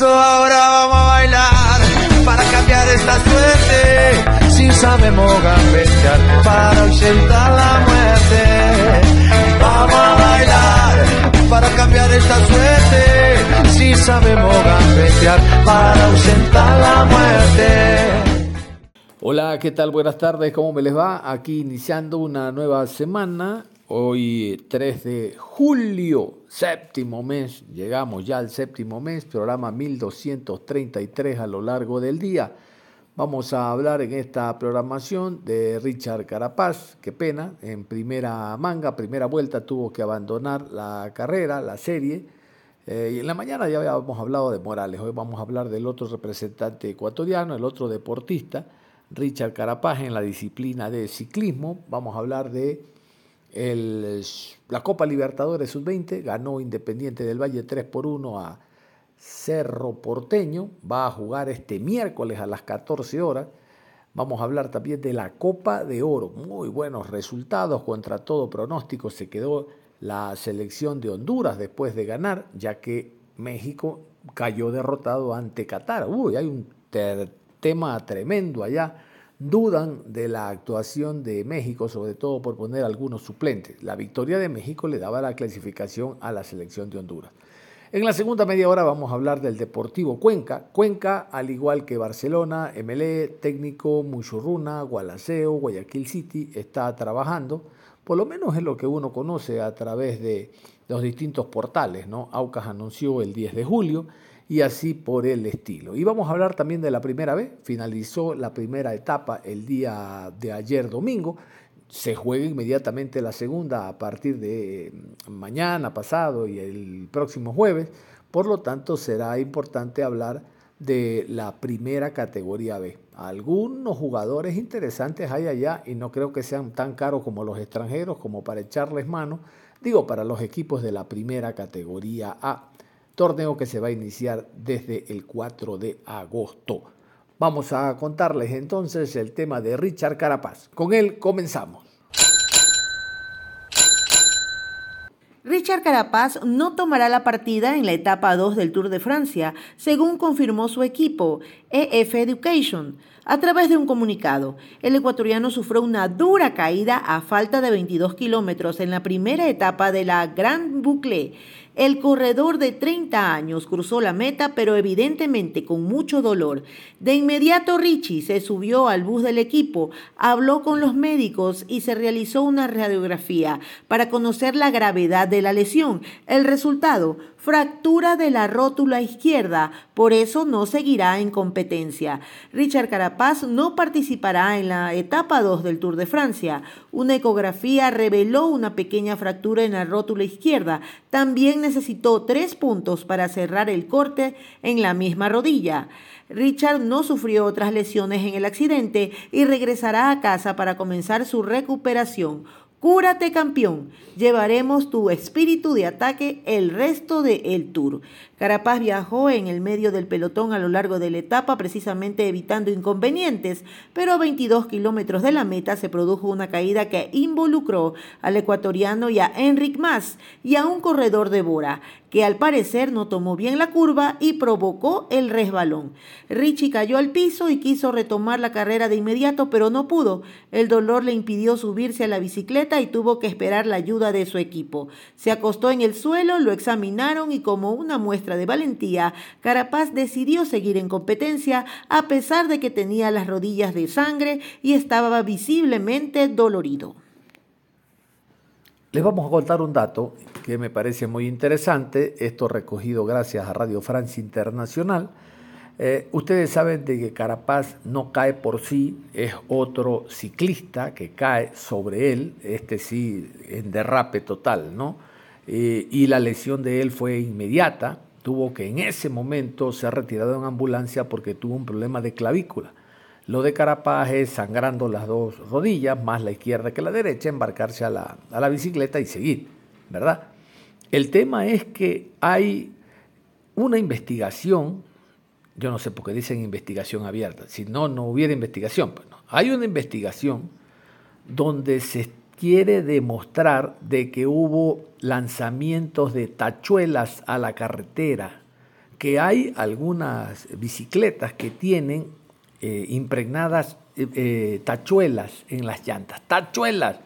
Eso ahora vamos a bailar para cambiar esta suerte. Si sabemos gambetear para ausentar la muerte. Vamos a bailar para cambiar esta suerte. Si sabemos gambetear para ausentar la muerte. Hola, ¿qué tal? Buenas tardes, ¿cómo me les va? Aquí iniciando una nueva semana Hoy 3 de julio, séptimo mes, llegamos ya al séptimo mes, programa 1233 a lo largo del día. Vamos a hablar en esta programación de Richard Carapaz, qué pena, en primera manga, primera vuelta tuvo que abandonar la carrera, la serie. Eh, y en la mañana ya habíamos hablado de Morales, hoy vamos a hablar del otro representante ecuatoriano, el otro deportista, Richard Carapaz en la disciplina de ciclismo. Vamos a hablar de la Copa Libertadores Sub-20 ganó Independiente del Valle 3 por 1 a Cerro Porteño. Va a jugar este miércoles a las 14 horas. Vamos a hablar también de la Copa de Oro. Muy buenos resultados contra todo pronóstico. Se quedó la selección de Honduras después de ganar, ya que México cayó derrotado ante Qatar. Uy, hay un tema tremendo allá dudan de la actuación de México, sobre todo por poner algunos suplentes. La victoria de México le daba la clasificación a la selección de Honduras. En la segunda media hora vamos a hablar del Deportivo Cuenca. Cuenca, al igual que Barcelona, MLE, Técnico, Muchurruna, Gualaceo, Guayaquil City, está trabajando, por lo menos es lo que uno conoce a través de los distintos portales. ¿no? Aucas anunció el 10 de julio y así por el estilo. Y vamos a hablar también de la primera vez. Finalizó la primera etapa el día de ayer domingo. Se juega inmediatamente la segunda a partir de mm, mañana pasado y el próximo jueves. Por lo tanto, será importante hablar de la primera categoría B. Algunos jugadores interesantes hay allá y no creo que sean tan caros como los extranjeros como para echarles mano. Digo, para los equipos de la primera categoría A torneo que se va a iniciar desde el 4 de agosto. Vamos a contarles entonces el tema de Richard Carapaz. Con él comenzamos. Richard Carapaz no tomará la partida en la etapa 2 del Tour de Francia, según confirmó su equipo, EF Education. A través de un comunicado, el ecuatoriano sufrió una dura caída a falta de 22 kilómetros en la primera etapa de la Grand Boucle el corredor de 30 años cruzó la meta, pero evidentemente con mucho dolor. De inmediato Richie se subió al bus del equipo, habló con los médicos y se realizó una radiografía para conocer la gravedad de la lesión. El resultado, fractura de la rótula izquierda, por eso no seguirá en competencia. Richard Carapaz no participará en la etapa 2 del Tour de Francia. Una ecografía reveló una pequeña fractura en la rótula izquierda. También necesitó tres puntos para cerrar el corte en la misma rodilla. Richard no sufrió otras lesiones en el accidente y regresará a casa para comenzar su recuperación. Cúrate campeón, llevaremos tu espíritu de ataque el resto del el tour. Carapaz viajó en el medio del pelotón a lo largo de la etapa, precisamente evitando inconvenientes, pero a 22 kilómetros de la meta se produjo una caída que involucró al ecuatoriano y a Enric Mas y a un corredor de Bora, que al parecer no tomó bien la curva y provocó el resbalón. Richie cayó al piso y quiso retomar la carrera de inmediato, pero no pudo. El dolor le impidió subirse a la bicicleta y tuvo que esperar la ayuda de su equipo. Se acostó en el suelo, lo examinaron y como una muestra de valentía, Carapaz decidió seguir en competencia a pesar de que tenía las rodillas de sangre y estaba visiblemente dolorido. Les vamos a contar un dato que me parece muy interesante, esto recogido gracias a Radio Francia Internacional. Eh, ustedes saben de que Carapaz no cae por sí, es otro ciclista que cae sobre él, este sí en derrape total, ¿no? Eh, y la lesión de él fue inmediata, tuvo que en ese momento ser retirado en ambulancia porque tuvo un problema de clavícula. Lo de Carapaz es sangrando las dos rodillas, más la izquierda que la derecha, embarcarse a la, a la bicicleta y seguir, ¿verdad? El tema es que hay una investigación yo no sé por qué dicen investigación abierta. Si no, no hubiera investigación. Pues Hay una investigación donde se quiere demostrar de que hubo lanzamientos de tachuelas a la carretera, que hay algunas bicicletas que tienen eh, impregnadas eh, eh, tachuelas en las llantas. Tachuelas.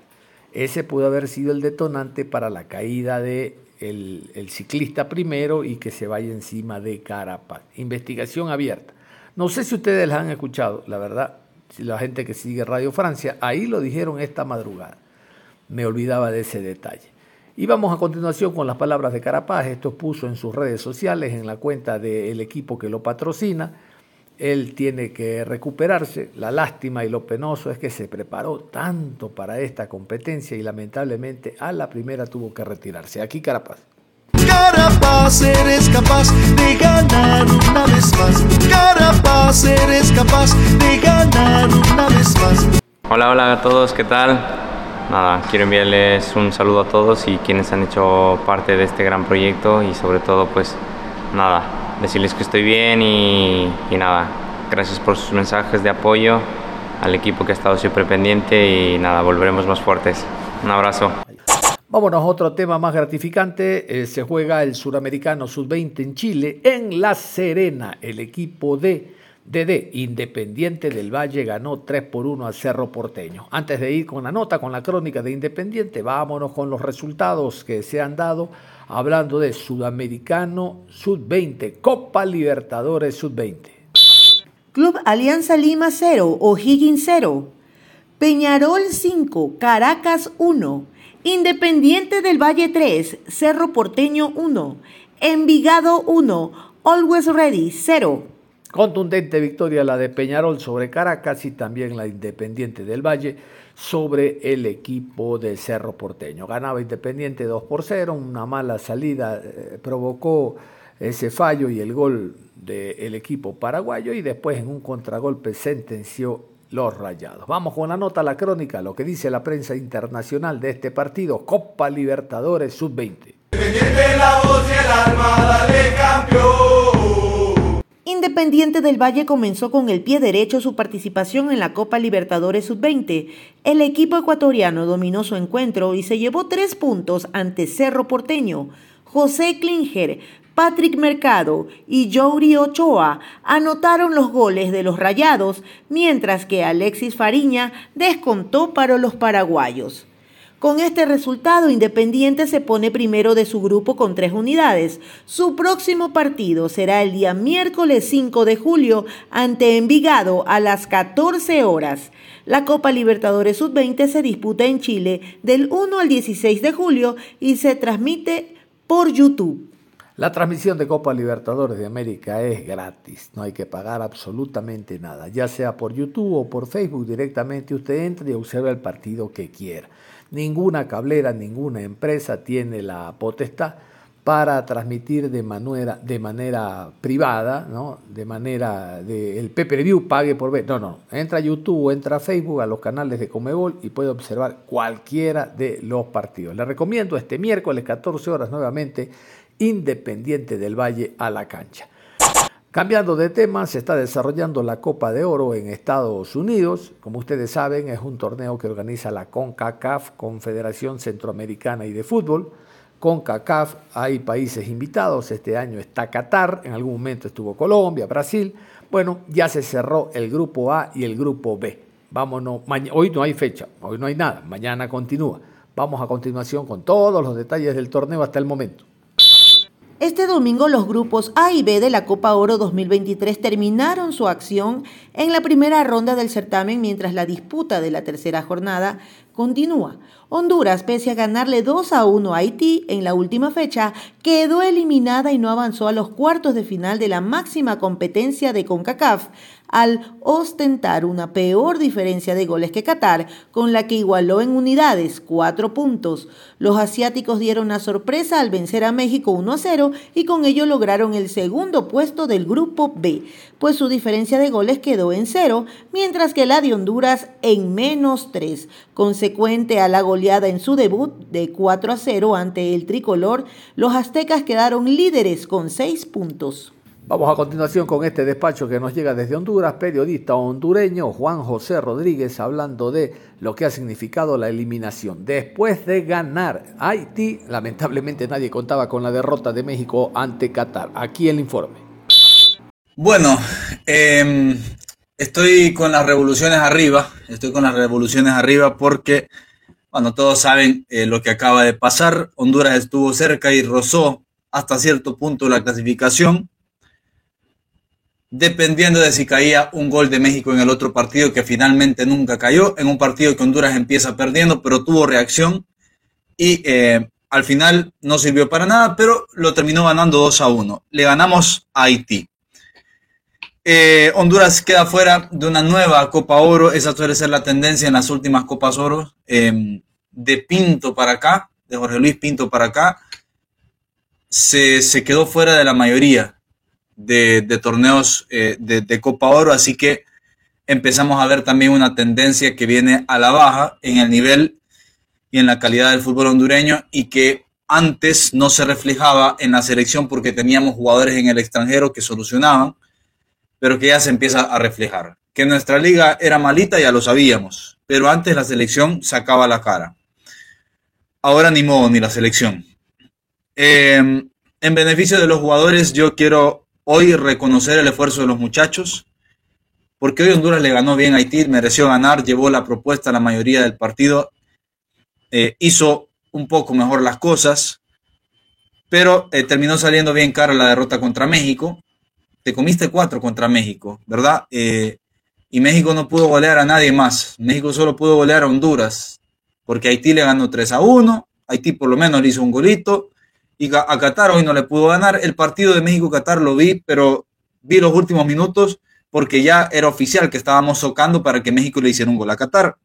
Ese pudo haber sido el detonante para la caída de el, ciclista primero y que se vaya encima de Carapaz. Investigación abierta. No sé si ustedes la han escuchado, la verdad, la gente que sigue Radio Francia, ahí lo dijeron esta madrugada. Me olvidaba de ese detalle. Y vamos a continuación con las palabras de Carapaz. Esto puso en sus redes sociales, en la cuenta del equipo que lo patrocina. Él tiene que recuperarse. La lástima y lo penoso es que se preparó tanto para esta competencia y lamentablemente a la primera tuvo que retirarse. Aquí Carapaz. Carapaz, eres capaz de ganar una vez más. Carapaz, eres capaz de ganar una vez más. Hola, hola a todos, ¿qué tal? Nada, quiero enviarles un saludo a todos y quienes han hecho parte de este gran proyecto y sobre todo pues nada, decirles que estoy bien y, nada, gracias por sus mensajes de apoyo al equipo que ha estado siempre pendiente y nada, volveremos más fuertes. Un abrazo. Vámonos a otro tema más gratificante. Eh, se juega el Suramericano Sub-20 en Chile, en La Serena. El equipo de DD, Independiente del Valle, ganó 3 por 1 al Cerro Porteño. Antes de ir con la nota, con la crónica de Independiente, vámonos con los resultados que se han dado hablando de Sudamericano Sub-20, Copa Libertadores Sub-20. Club Alianza Lima 0, O'Higgins 0, Peñarol 5, Caracas 1, Independiente del Valle 3, Cerro Porteño 1, Envigado 1, Always Ready 0. Contundente victoria la de Peñarol sobre Caracas y también la Independiente del Valle sobre el equipo de Cerro Porteño. Ganaba Independiente 2 por 0, una mala salida eh, provocó ese fallo y el gol del equipo paraguayo y después en un contragolpe sentenció los rayados. Vamos con la nota, la crónica, lo que dice la prensa internacional de este partido, Copa Libertadores Sub-20. La voz y el armada de campeón. Independiente del Valle comenzó con el pie derecho su participación en la Copa Libertadores Sub-20. El equipo ecuatoriano dominó su encuentro y se llevó tres puntos ante Cerro Porteño. José Klinger, Patrick Mercado y Jory Ochoa anotaron los goles de los Rayados, mientras que Alexis Fariña descontó para los paraguayos. Con este resultado, Independiente se pone primero de su grupo con tres unidades. Su próximo partido será el día miércoles 5 de julio ante Envigado a las 14 horas. La Copa Libertadores Sub-20 se disputa en Chile del 1 al 16 de julio y se transmite por YouTube. La transmisión de Copa Libertadores de América es gratis, no hay que pagar absolutamente nada, ya sea por YouTube o por Facebook directamente usted entra y observa el partido que quiera. Ninguna cablera, ninguna empresa tiene la potestad para transmitir de manera, de manera privada, ¿no? de manera de el pay-per-view pague por ver. No, no, entra a YouTube entra a Facebook, a los canales de Comebol y puede observar cualquiera de los partidos. Le recomiendo este miércoles 14 horas nuevamente Independiente del Valle a la cancha. Cambiando de tema, se está desarrollando la Copa de Oro en Estados Unidos. Como ustedes saben, es un torneo que organiza la CONCACAF, Confederación Centroamericana y de Fútbol. CONCACAF hay países invitados, este año está Qatar, en algún momento estuvo Colombia, Brasil. Bueno, ya se cerró el grupo A y el grupo B. Vámonos, hoy no hay fecha, hoy no hay nada, mañana continúa. Vamos a continuación con todos los detalles del torneo hasta el momento. Este domingo los grupos A y B de la Copa Oro 2023 terminaron su acción en la primera ronda del certamen mientras la disputa de la tercera jornada continúa. Honduras, pese a ganarle 2 a 1 a Haití en la última fecha, quedó eliminada y no avanzó a los cuartos de final de la máxima competencia de CONCACAF, al ostentar una peor diferencia de goles que Qatar, con la que igualó en unidades cuatro puntos. Los asiáticos dieron una sorpresa al vencer a México 1 a 0 y con ello lograron el segundo puesto del grupo B, pues su diferencia de goles quedó en cero, mientras que la de Honduras en menos 3, consecuente a la goleada en su debut de 4 a 0 ante el tricolor, los aztecas quedaron líderes con seis puntos. Vamos a continuación con este despacho que nos llega desde Honduras, periodista hondureño Juan José Rodríguez hablando de lo que ha significado la eliminación. Después de ganar Haití, lamentablemente nadie contaba con la derrota de México ante Qatar. Aquí el informe. Bueno, eh, estoy con las revoluciones arriba, estoy con las revoluciones arriba porque, bueno, todos saben eh, lo que acaba de pasar. Honduras estuvo cerca y rozó hasta cierto punto la clasificación dependiendo de si caía un gol de México en el otro partido que finalmente nunca cayó, en un partido que Honduras empieza perdiendo, pero tuvo reacción y eh, al final no sirvió para nada, pero lo terminó ganando 2 a 1. Le ganamos a Haití. Eh, Honduras queda fuera de una nueva Copa Oro, esa suele ser la tendencia en las últimas Copas Oro, em, de Pinto para acá, de Jorge Luis Pinto para acá, se, se quedó fuera de la mayoría de, torneos eh, de, Copa Oro, así que empezamos a ver también una tendencia que viene a la baja en el nivel y en la calidad del fútbol hondureño y que antes no se reflejaba en la selección porque teníamos jugadores en el extranjero que solucionaban, pero que ya se empieza a reflejar. Que nuestra liga era malita ya lo sabíamos, pero antes la selección sacaba la cara. Ahora ni modo, ni la selección. Eh, en beneficio de los jugadores, yo quiero hoy reconocer el esfuerzo de los muchachos, porque hoy Honduras le ganó bien a Haití, mereció ganar, llevó la propuesta a la mayoría del partido, eh, hizo un poco mejor las cosas, pero eh, terminó saliendo bien cara la derrota contra México. Te comiste cuatro contra México, ¿verdad? Eh, y México no pudo golear a nadie más. México solo pudo golear a Honduras, porque Haití le ganó 3 a 1. Haití por lo menos le hizo un golito y a Qatar hoy no le pudo ganar. El partido de México-Qatar lo vi, pero vi los últimos minutos porque ya era oficial que estábamos socando para que México le hiciera un gol a Qatar.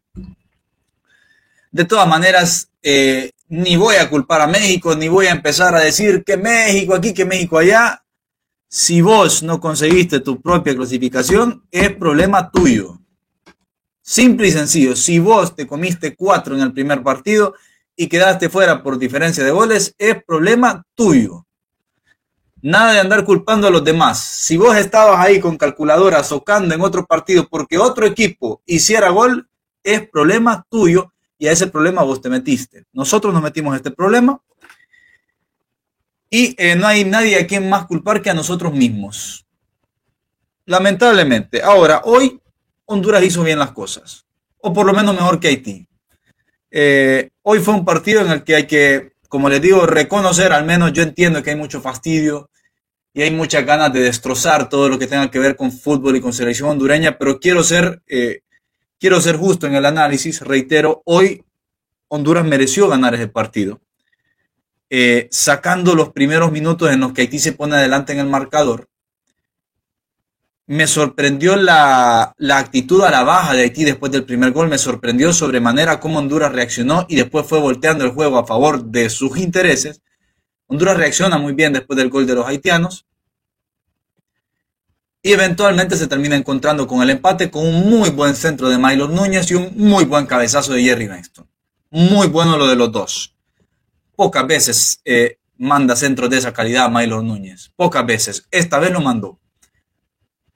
De todas maneras, eh, ni voy a culpar a México, ni voy a empezar a decir que México aquí, que México allá. Si vos no conseguiste tu propia clasificación, es problema tuyo. Simple y sencillo. Si vos te comiste cuatro en el primer partido, y quedaste fuera por diferencia de goles, es problema tuyo. Nada de andar culpando a los demás. Si vos estabas ahí con calculadora socando en otro partido porque otro equipo hiciera gol, es problema tuyo y a ese problema vos te metiste. Nosotros nos metimos este problema y eh, no hay nadie a quien más culpar que a nosotros mismos. Lamentablemente. Ahora, hoy Honduras hizo bien las cosas, o por lo menos mejor que Haití. Eh, hoy fue un partido en el que hay que, como les digo, reconocer, al menos yo entiendo que hay mucho fastidio y hay muchas ganas de destrozar todo lo que tenga que ver con fútbol y con selección hondureña, pero quiero ser, eh, quiero ser justo en el análisis. Reitero, hoy Honduras mereció ganar ese partido. Eh, sacando los primeros minutos en los que Haití se pone adelante en el marcador, me sorprendió la, actitud a la baja de Haití después del primer gol, me sorprendió sobremanera cómo Honduras reaccionó y después fue volteando el juego a favor de sus intereses. Honduras reacciona muy bien después del gol de los haitianos y eventualmente se termina encontrando con el empate con un muy buen centro de Milo Núñez y un muy buen cabezazo de Jerry Benston. Muy bueno lo de los dos. Pocas veces eh, manda centros de esa calidad Milo Núñez. Pocas veces. Esta vez lo mandó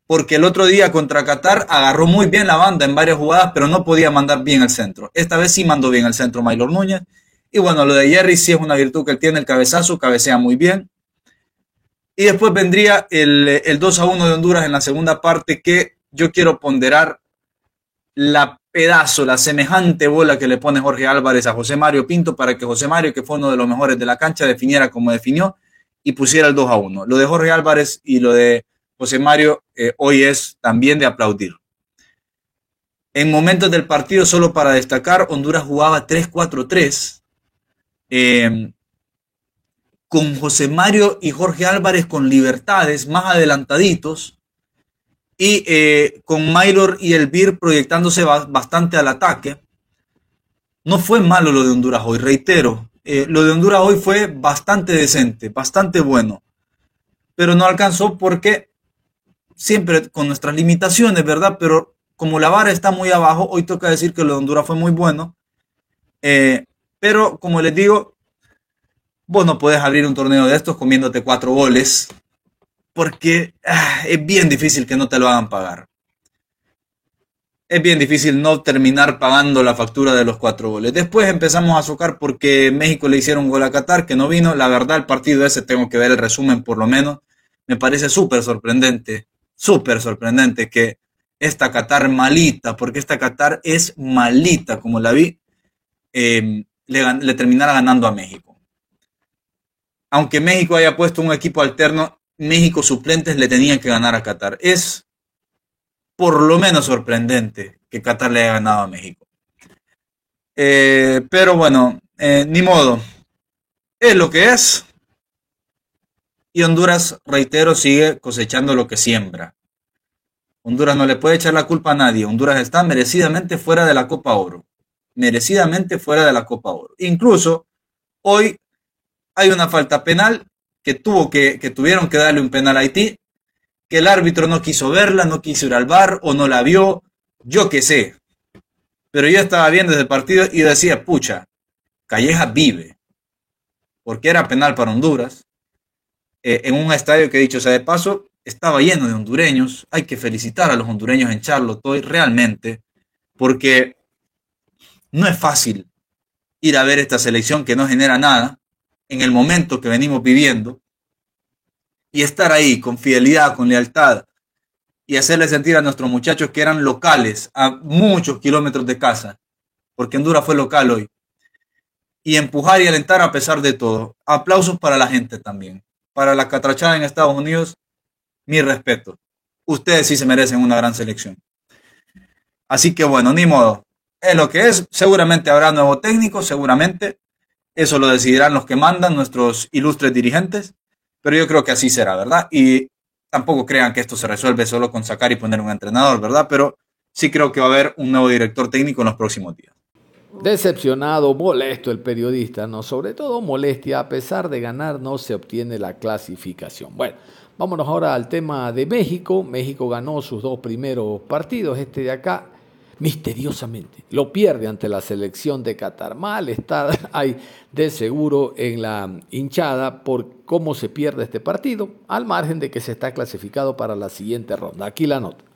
porque el otro día contra Qatar agarró muy bien la banda en varias jugadas, pero no podía mandar bien al centro. Esta vez sí mandó bien al centro Maylor Núñez. Y bueno, lo de Jerry sí es una virtud que él tiene, el cabezazo, cabecea muy bien. Y después vendría el, el 2 a 1 de Honduras en la segunda parte, que yo quiero ponderar la pedazo, la semejante bola que le pone Jorge Álvarez a José Mario Pinto para que José Mario, que fue uno de los mejores de la cancha, definiera como definió y pusiera el 2 a 1. Lo de Jorge Álvarez y lo de José Mario eh, hoy es también de aplaudir. En momentos del partido, solo para destacar, Honduras jugaba 3-4-3. Eh, con José Mario y Jorge Álvarez con libertades más adelantaditos y eh, con Maylor y Elvir proyectándose bastante al ataque. No fue malo lo de Honduras hoy, reitero. Eh, lo de Honduras hoy fue bastante decente, bastante bueno. Pero no alcanzó porque siempre con nuestras limitaciones, ¿verdad? Pero como la vara está muy abajo, hoy toca decir que lo de Honduras fue muy bueno. Eh, pero como les digo, vos no puedes abrir un torneo de estos comiéndote cuatro goles, porque ah, es bien difícil que no te lo hagan pagar. Es bien difícil no terminar pagando la factura de los cuatro goles. Después empezamos a socar porque México le hicieron gol a Qatar, que no vino. La verdad, el partido ese, tengo que ver el resumen por lo menos. Me parece súper sorprendente, súper sorprendente que esta Qatar malita, porque esta Qatar es malita, como la vi, le, le terminara ganando a México aunque México haya puesto un equipo alterno, México suplentes le tenían que ganar a Qatar. Es por lo menos sorprendente que Qatar le haya ganado a México. Eh, pero bueno, eh, ni modo. Es lo que es. Y Honduras, reitero, sigue cosechando lo que siembra. Honduras no le puede echar la culpa a nadie. Honduras está merecidamente fuera de la Copa Oro. Merecidamente fuera de la Copa Oro. Incluso hoy hay una falta penal que tuvo que, que tuvieron que darle un penal a Haití, que el árbitro no quiso verla, no quiso ir al bar o no la vio, yo qué sé. Pero yo estaba viendo desde el partido y decía, pucha, Calleja vive, porque era penal para Honduras, eh, en un estadio que dicho sea de paso, estaba lleno de hondureños. Hay que felicitar a los hondureños en Charlotte hoy realmente, porque no es fácil ir a ver esta selección que no genera nada, en el momento que venimos viviendo y estar ahí con fidelidad, con lealtad y hacerle sentir a nuestros muchachos que eran locales a muchos kilómetros de casa, porque Honduras fue local hoy, y empujar y alentar a pesar de todo. Aplausos para la gente también. Para la catrachada en Estados Unidos, mi respeto. Ustedes sí se merecen una gran selección. Así que bueno, ni modo. Es lo que es. Seguramente habrá nuevo técnico, seguramente. Eso lo decidirán los que mandan, nuestros ilustres dirigentes, pero yo creo que así será, ¿verdad? Y tampoco crean que esto se resuelve solo con sacar y poner un entrenador, ¿verdad? Pero sí creo que va a haber un nuevo director técnico en los próximos días. Decepcionado, molesto el periodista, ¿no? Sobre todo molestia, a pesar de ganar no se obtiene la clasificación. Bueno, vámonos ahora al tema de México. México ganó sus dos primeros partidos, este de acá misteriosamente. Lo pierde ante la selección de Qatar. Malestar hay de seguro en la hinchada por cómo se pierde este partido, al margen de que se está clasificado para la siguiente ronda. Aquí la nota.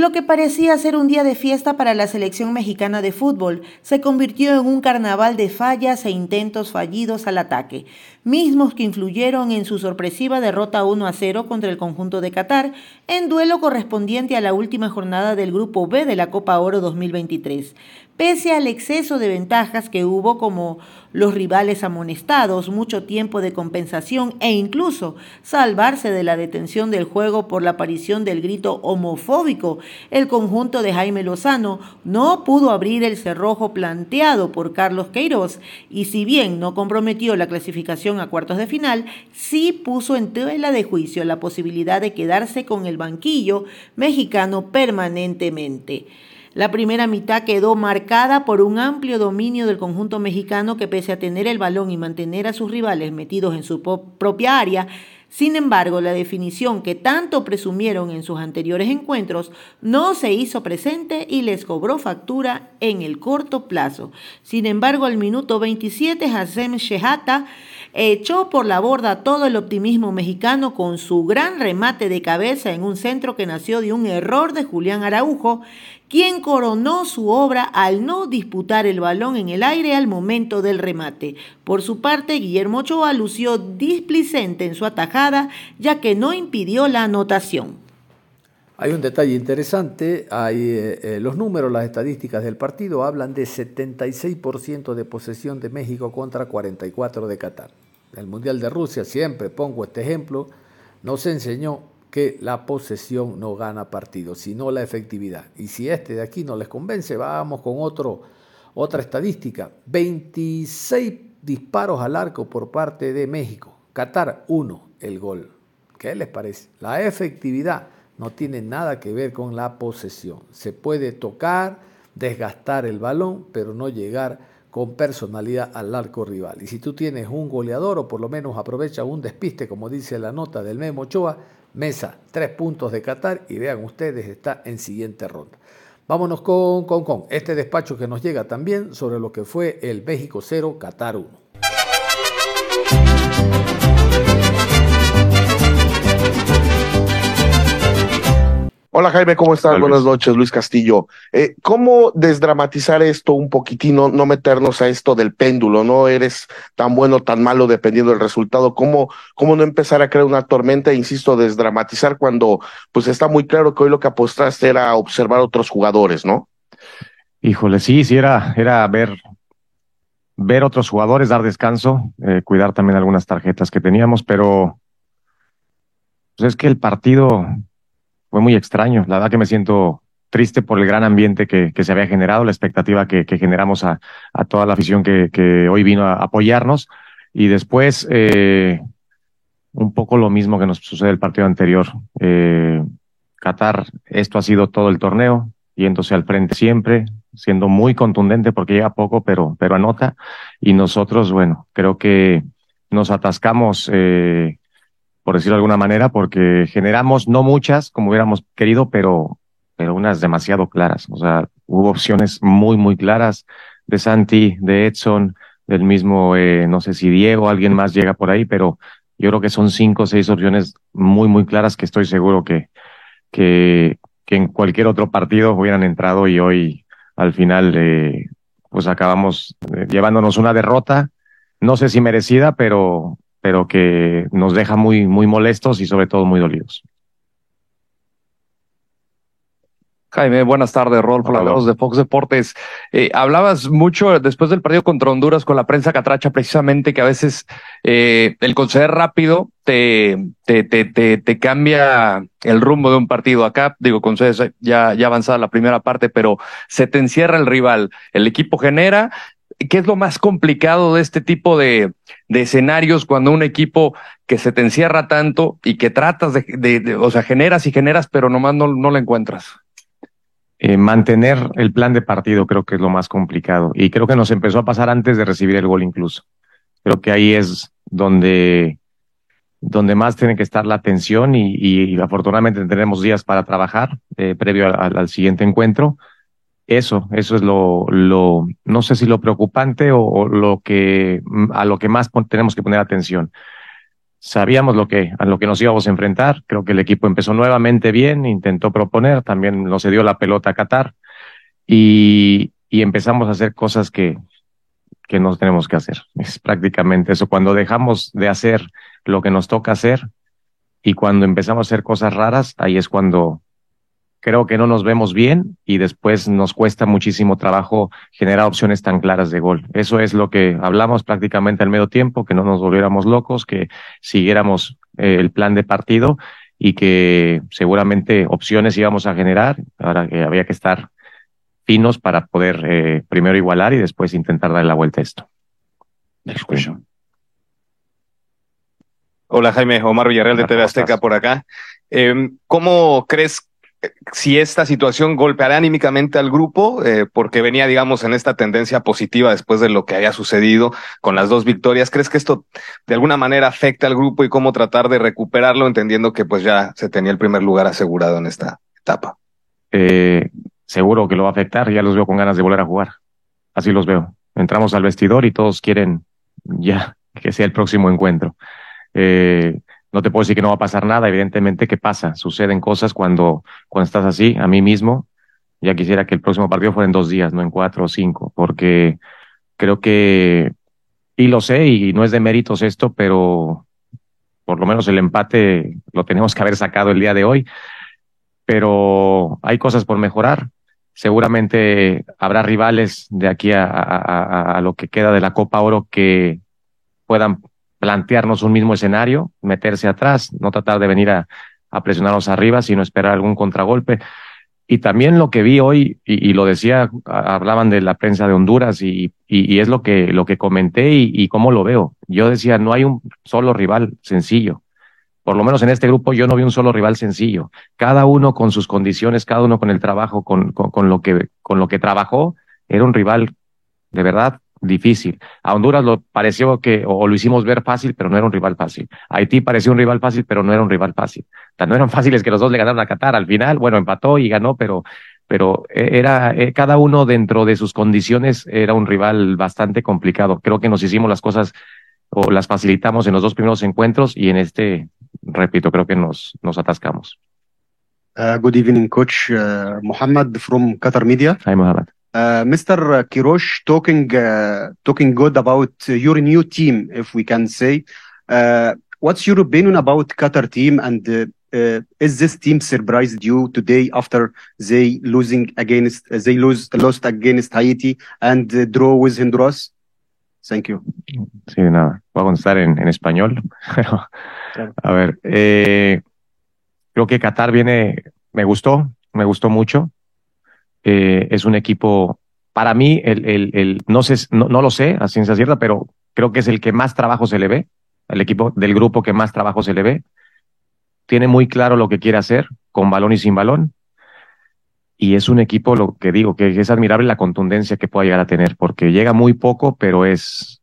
Lo que parecía ser un día de fiesta para la selección mexicana de fútbol se convirtió en un carnaval de fallas e intentos fallidos al ataque, mismos que influyeron en su sorpresiva derrota 1 a 0 contra el conjunto de Qatar en duelo correspondiente a la última jornada del Grupo B de la Copa Oro 2023 pese al exceso de ventajas que hubo como los rivales amonestados, mucho tiempo de compensación e incluso salvarse de la detención del juego por la aparición del grito homofóbico, el conjunto de Jaime Lozano no pudo abrir el cerrojo planteado por Carlos Queiroz y si bien no comprometió la clasificación a cuartos de final, sí puso en tela de juicio la posibilidad de quedarse con el banquillo mexicano permanentemente. La primera mitad quedó marcada por un amplio dominio del conjunto mexicano que pese a tener el balón y mantener a sus rivales metidos en su propia área, sin embargo, la definición que tanto presumieron en sus anteriores encuentros no se hizo presente y les cobró factura en el corto plazo. Sin embargo, al minuto 27, Hassem Shehata echó por la borda todo el optimismo mexicano con su gran remate de cabeza en un centro que nació de un error de Julián Araujo, quien coronó su obra al no disputar el balón en el aire al momento del remate. Por su parte, Guillermo Ochoa lució displicente en su atajada, ya que no impidió la anotación. Hay un detalle interesante, hay eh, eh, los números, las estadísticas del partido hablan de 76% de posesión de México contra 44 de Qatar. El Mundial de Rusia, siempre pongo este ejemplo, nos enseñó que la posesión no gana partido, sino la efectividad. Y si este de aquí no les convence, vamos con otro, otra estadística. 26 disparos al arco por parte de México. Qatar 1, el gol. ¿Qué les parece? La efectividad no tiene nada que ver con la posesión. Se puede tocar, desgastar el balón, pero no llegar con personalidad al arco rival. Y si tú tienes un goleador o por lo menos aprovecha un despiste, como dice la nota del Memo Ochoa, Mesa, tres puntos de Qatar y vean ustedes, está en siguiente ronda. Vámonos con, con, este despacho que nos llega también sobre lo que fue el México 0, Qatar 1. Hola Jaime, ¿cómo estás? Buenas noches, Luis Castillo. Eh, ¿Cómo desdramatizar esto un poquitino, no meternos a esto del péndulo? No eres tan bueno, tan malo dependiendo del resultado. ¿Cómo, cómo no empezar a crear una tormenta? Insisto, desdramatizar cuando pues está muy claro que hoy lo que apostaste era observar otros jugadores, ¿no? Híjole, sí, sí, era, era ver, ver otros jugadores, dar descanso, eh, cuidar también algunas tarjetas que teníamos, pero pues es que el partido fue muy extraño. La verdad que me siento triste por el gran ambiente que, que se había generado, la expectativa que, que generamos a, a, toda la afición que, que, hoy vino a apoyarnos. Y después, eh, un poco lo mismo que nos sucede el partido anterior. Eh, Qatar, esto ha sido todo el torneo, yéndose al frente siempre, siendo muy contundente porque llega poco, pero, pero anota. Y nosotros, bueno, creo que nos atascamos eh, por decirlo de alguna manera, porque generamos no muchas como hubiéramos querido, pero, pero unas demasiado claras. O sea, hubo opciones muy, muy claras de Santi, de Edson, del mismo, eh, no sé si Diego, alguien más llega por ahí, pero yo creo que son cinco o seis opciones muy, muy claras que estoy seguro que, que, que en cualquier otro partido hubieran entrado y hoy al final eh, pues acabamos eh, llevándonos una derrota, no sé si merecida, pero, pero que nos deja muy, muy molestos y sobre todo muy dolidos. Jaime, buenas tardes, Rolfo, la voz de Fox Deportes. Eh, hablabas mucho después del partido contra Honduras con la prensa catracha, precisamente que a veces eh, el conceder rápido te, te, te, te, te cambia el rumbo de un partido. Acá, digo, concedes ya, ya avanzada la primera parte, pero se te encierra el rival. El equipo genera, ¿Qué es lo más complicado de este tipo de, de, escenarios cuando un equipo que se te encierra tanto y que tratas de, de, de o sea, generas y generas, pero nomás no, no lo encuentras? Eh, mantener el plan de partido creo que es lo más complicado y creo que nos empezó a pasar antes de recibir el gol incluso. Creo que ahí es donde, donde más tiene que estar la atención y, y, y afortunadamente tenemos días para trabajar eh, previo al, al siguiente encuentro eso, eso es lo, lo, no sé si lo preocupante o, lo que, a lo que más tenemos que poner atención. Sabíamos lo que, a lo que nos íbamos a enfrentar. Creo que el equipo empezó nuevamente bien, intentó proponer, también nos dio la pelota a Qatar y, y empezamos a hacer cosas que, que no tenemos que hacer. Es prácticamente eso. Cuando dejamos de hacer lo que nos toca hacer y cuando empezamos a hacer cosas raras, ahí es cuando, creo que no nos vemos bien y después nos cuesta muchísimo trabajo generar opciones tan claras de gol. Eso es lo que hablamos prácticamente al medio tiempo, que no nos volviéramos locos, que siguiéramos eh, el plan de partido y que seguramente opciones íbamos a generar. Ahora que había que estar finos para poder eh, primero igualar y después intentar darle la vuelta a esto. Escucho. Hola Jaime, Omar Villarreal de TV Azteca por acá. Eh, ¿Cómo crees si esta situación golpeará anímicamente al grupo, eh, porque venía, digamos, en esta tendencia positiva después de lo que haya sucedido con las dos victorias. ¿Crees que esto de alguna manera afecta al grupo y cómo tratar de recuperarlo, entendiendo que pues ya se tenía el primer lugar asegurado en esta etapa? Eh, seguro que lo va a afectar, ya los veo con ganas de volver a jugar. Así los veo. Entramos al vestidor y todos quieren ya que sea el próximo encuentro. Eh, no te puedo decir que no va a pasar nada, evidentemente que pasa, suceden cosas cuando, cuando estás así, a mí mismo, ya quisiera que el próximo partido fuera en dos días, no en cuatro o cinco, porque creo que, y lo sé, y no es de méritos esto, pero por lo menos el empate lo tenemos que haber sacado el día de hoy, pero hay cosas por mejorar. Seguramente habrá rivales de aquí a, a, lo que queda de la Copa Oro que puedan plantearnos un mismo escenario, meterse atrás, no tratar de venir a, a presionarnos arriba, sino esperar algún contragolpe. Y también lo que vi hoy, y, lo decía, hablaban de la prensa de Honduras y, y, es lo que, lo que comenté y, cómo lo veo. Yo decía, no hay un solo rival sencillo. Por lo menos en este grupo yo no vi un solo rival sencillo. Cada uno con sus condiciones, cada uno con el trabajo, con, con, con lo, que, con lo que trabajó, era un rival de verdad difícil. A Honduras lo pareció que, o lo hicimos ver fácil, pero no era un rival fácil. Haití pareció un rival fácil, pero no era un rival fácil. no eran fáciles que los dos le ganaron a Qatar. Al final, bueno, empató y ganó, pero, pero eh, era, eh, cada uno dentro de sus condiciones era un rival bastante complicado. Creo que nos hicimos las cosas o las facilitamos en los dos primeros encuentros y en este, repito, creo que nos, nos atascamos. Uh, good evening, coach uh, Muhammad from Qatar Media. Hi, Muhammad. Uh, Mr. Kirosh talking uh, talking good about your new team, if we can say. Uh, what's your opinion about Qatar team, and is this team surprised you today after they losing against they lose lost against Haiti and draw with Honduras? Thank you. Sí, nada, voy a contestar en, en español. a ver, eh, creo que Qatar viene, me gustó, me gustó mucho. Eh, es un equipo, para mí, el, el, el no, sé, no, no, lo sé a ciencia cierta, pero creo que es el que más trabajo se le ve, el equipo del grupo que más trabajo se le ve. Tiene muy claro lo que quiere hacer, con balón y sin balón. Y es un equipo, lo que digo, que es admirable la contundencia que pueda llegar a tener, porque llega muy poco, pero es,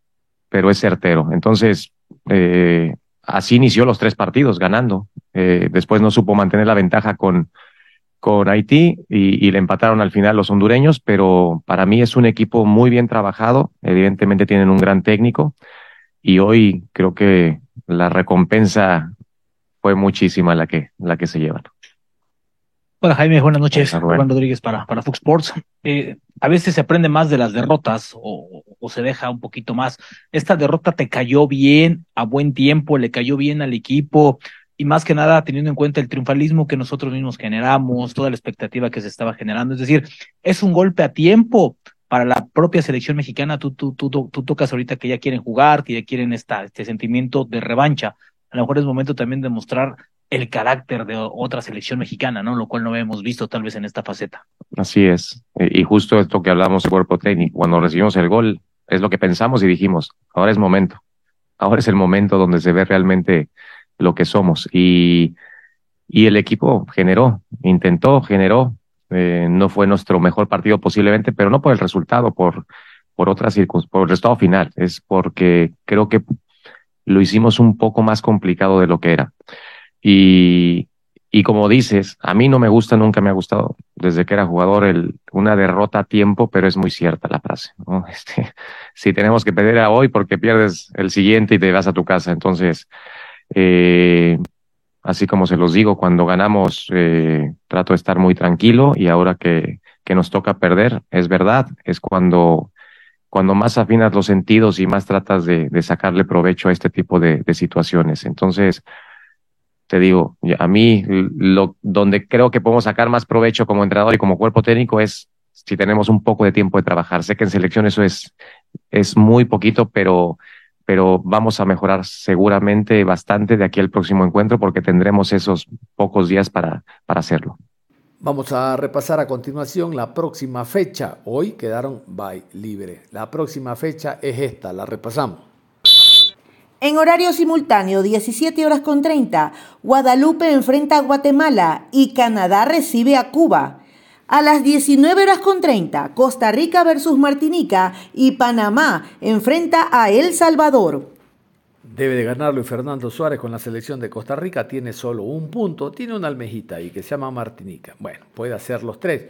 pero es certero. Entonces, eh, así inició los tres partidos, ganando. Eh, después no supo mantener la ventaja con, con Haití y, le empataron al final los hondureños, pero para mí es un equipo muy bien trabajado, evidentemente tienen un gran técnico y hoy creo que la recompensa fue muchísima la que, la que se llevan. Hola Jaime, buenas noches. Juan Rodríguez para, para Fox Sports. Eh, a veces se aprende más de las derrotas o, o, se deja un poquito más. Esta derrota te cayó bien, a buen tiempo, le cayó bien al equipo, y más que nada teniendo en cuenta el triunfalismo que nosotros mismos generamos, toda la expectativa que se estaba generando. Es decir, es un golpe a tiempo para la propia selección mexicana. Tú, tú, tú, tú tocas ahorita que ya quieren jugar, que ya quieren esta, este sentimiento de revancha. A lo mejor es momento también de mostrar el carácter de otra selección mexicana, ¿no? Lo cual no habíamos visto tal vez en esta faceta. Así es. Y justo esto que hablamos de cuerpo técnico, cuando recibimos el gol, es lo que pensamos y dijimos, ahora es momento. Ahora es el momento donde se ve realmente lo que somos. Y, y el equipo generó, intentó, generó. Eh, no fue nuestro mejor partido posiblemente, pero no por el resultado, por, por otras circunstancias, por el resultado final. Es porque creo que lo hicimos un poco más complicado de lo que era. Y, y como dices, a mí no me gusta, nunca me ha gustado desde que era jugador el, una derrota a tiempo, pero es muy cierta la frase. ¿no? Este, si tenemos que perder a hoy porque pierdes el siguiente y te vas a tu casa. Entonces, eh, así como se los digo, cuando ganamos eh, trato de estar muy tranquilo y ahora que, que nos toca perder, es verdad, es cuando, cuando más afinas los sentidos y más tratas de, de sacarle provecho a este tipo de, de, situaciones. Entonces, te digo, a mí lo, donde creo que podemos sacar más provecho como entrenador y como cuerpo técnico es si tenemos un poco de tiempo de trabajar. Sé que en selección eso es, es muy poquito, pero pero vamos a mejorar seguramente bastante de aquí al próximo encuentro porque tendremos esos pocos días para, para hacerlo. Vamos a repasar a continuación la próxima fecha. Hoy quedaron by libre. La próxima fecha es esta, la repasamos. En horario simultáneo, 17 horas con 30, Guadalupe enfrenta a Guatemala y Canadá recibe a Cuba. A las 19 horas con 30, Costa Rica versus Martinica y Panamá enfrenta a El Salvador. Debe de ganarlo y Fernando Suárez con la selección de Costa Rica. Tiene solo un punto, tiene una almejita ahí que se llama Martinica. Bueno, puede hacer los tres.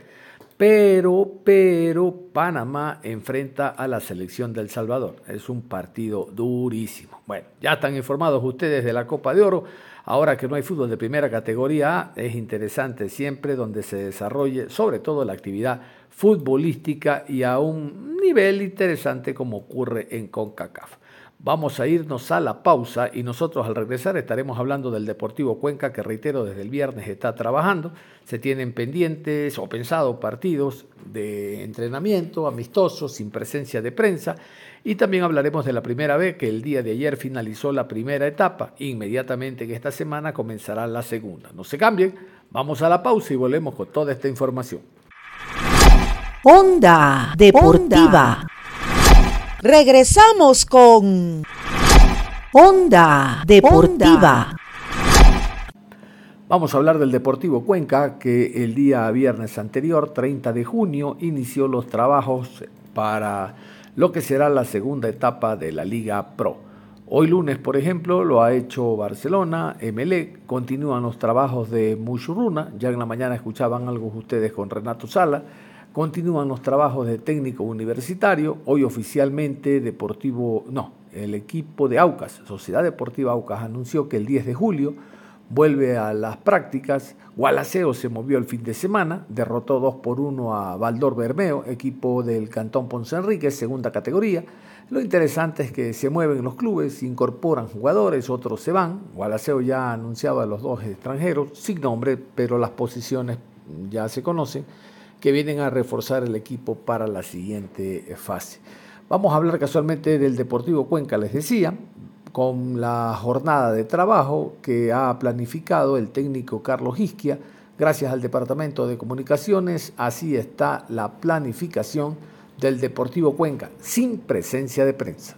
Pero, pero Panamá enfrenta a la selección del Salvador. Es un partido durísimo. Bueno, ya están informados ustedes de la Copa de Oro. Ahora que no hay fútbol de primera categoría es interesante siempre donde se desarrolle sobre todo la actividad futbolística y a un nivel interesante como ocurre en CONCACAF. Vamos a irnos a la pausa y nosotros al regresar estaremos hablando del Deportivo Cuenca que reitero desde el viernes está trabajando. Se tienen pendientes o pensados partidos de entrenamiento amistosos sin presencia de prensa y también hablaremos de la primera vez que el día de ayer finalizó la primera etapa. Inmediatamente en esta semana comenzará la segunda. No se cambien, vamos a la pausa y volvemos con toda esta información. Onda Deportiva. Regresamos con Onda Deportiva. Vamos a hablar del Deportivo Cuenca, que el día viernes anterior, 30 de junio, inició los trabajos para lo que será la segunda etapa de la Liga Pro. Hoy lunes, por ejemplo, lo ha hecho Barcelona, MLE, continúan los trabajos de Mushuruna, ya en la mañana escuchaban algo ustedes con Renato Sala, Continúan los trabajos de técnico universitario, hoy oficialmente Deportivo, no, el equipo de Aucas, Sociedad Deportiva Aucas, anunció que el 10 de julio vuelve a las prácticas. Gualaceo se movió el fin de semana, derrotó 2 por 1 a Valdor Bermeo, equipo del Cantón Ponce Enrique, segunda categoría. Lo interesante es que se mueven los clubes, incorporan jugadores, otros se van. Gualaceo ya ha anunciado a los dos extranjeros, sin nombre, pero las posiciones ya se conocen que vienen a reforzar el equipo para la siguiente fase. Vamos a hablar casualmente del Deportivo Cuenca, les decía, con la jornada de trabajo que ha planificado el técnico Carlos Isquia, gracias al Departamento de Comunicaciones, así está la planificación del Deportivo Cuenca, sin presencia de prensa.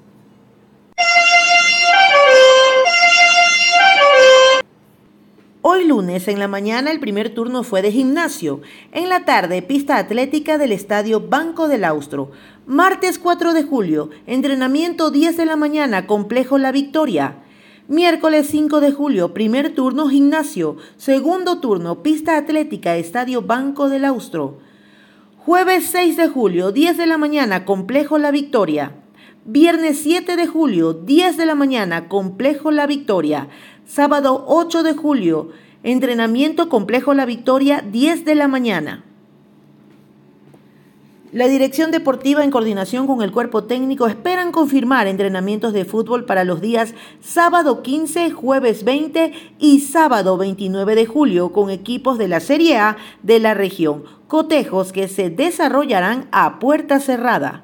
Hoy lunes en la mañana el primer turno fue de gimnasio. En la tarde, pista atlética del estadio Banco del Austro. Martes 4 de julio, entrenamiento 10 de la mañana, complejo La Victoria. Miércoles 5 de julio, primer turno gimnasio. Segundo turno, pista atlética, estadio Banco del Austro. Jueves 6 de julio, 10 de la mañana, complejo La Victoria. Viernes 7 de julio, 10 de la mañana, complejo La Victoria. Sábado 8 de julio, entrenamiento complejo La Victoria, 10 de la mañana. La dirección deportiva en coordinación con el cuerpo técnico esperan confirmar entrenamientos de fútbol para los días sábado 15, jueves 20 y sábado 29 de julio con equipos de la Serie A de la región, cotejos que se desarrollarán a puerta cerrada.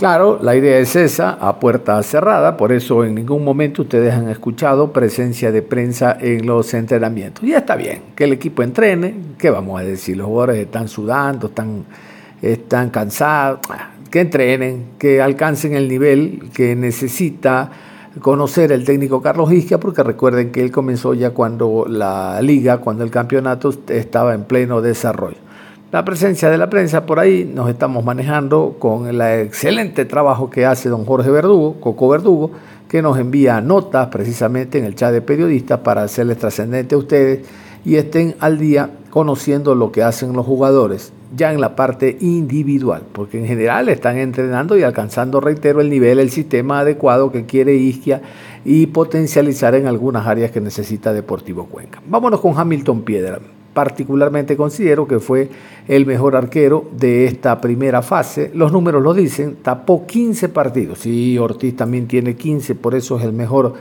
Claro, la idea es esa, a puerta cerrada, por eso en ningún momento ustedes han escuchado presencia de prensa en los entrenamientos. Ya está bien, que el equipo entrene, ¿qué vamos a decir? Los jugadores están sudando, están, están cansados, que entrenen, que alcancen el nivel que necesita conocer el técnico Carlos Isquia, porque recuerden que él comenzó ya cuando la liga, cuando el campeonato estaba en pleno desarrollo. La presencia de la prensa por ahí nos estamos manejando con el excelente trabajo que hace don Jorge Verdugo, Coco Verdugo, que nos envía notas precisamente en el chat de periodistas para hacerles trascendente a ustedes y estén al día conociendo lo que hacen los jugadores, ya en la parte individual, porque en general están entrenando y alcanzando, reitero, el nivel, el sistema adecuado que quiere Isquia y potencializar en algunas áreas que necesita Deportivo Cuenca. Vámonos con Hamilton Piedra particularmente considero que fue el mejor arquero de esta primera fase. Los números lo dicen, tapó 15 partidos. y Ortiz también tiene 15, por eso es el mejor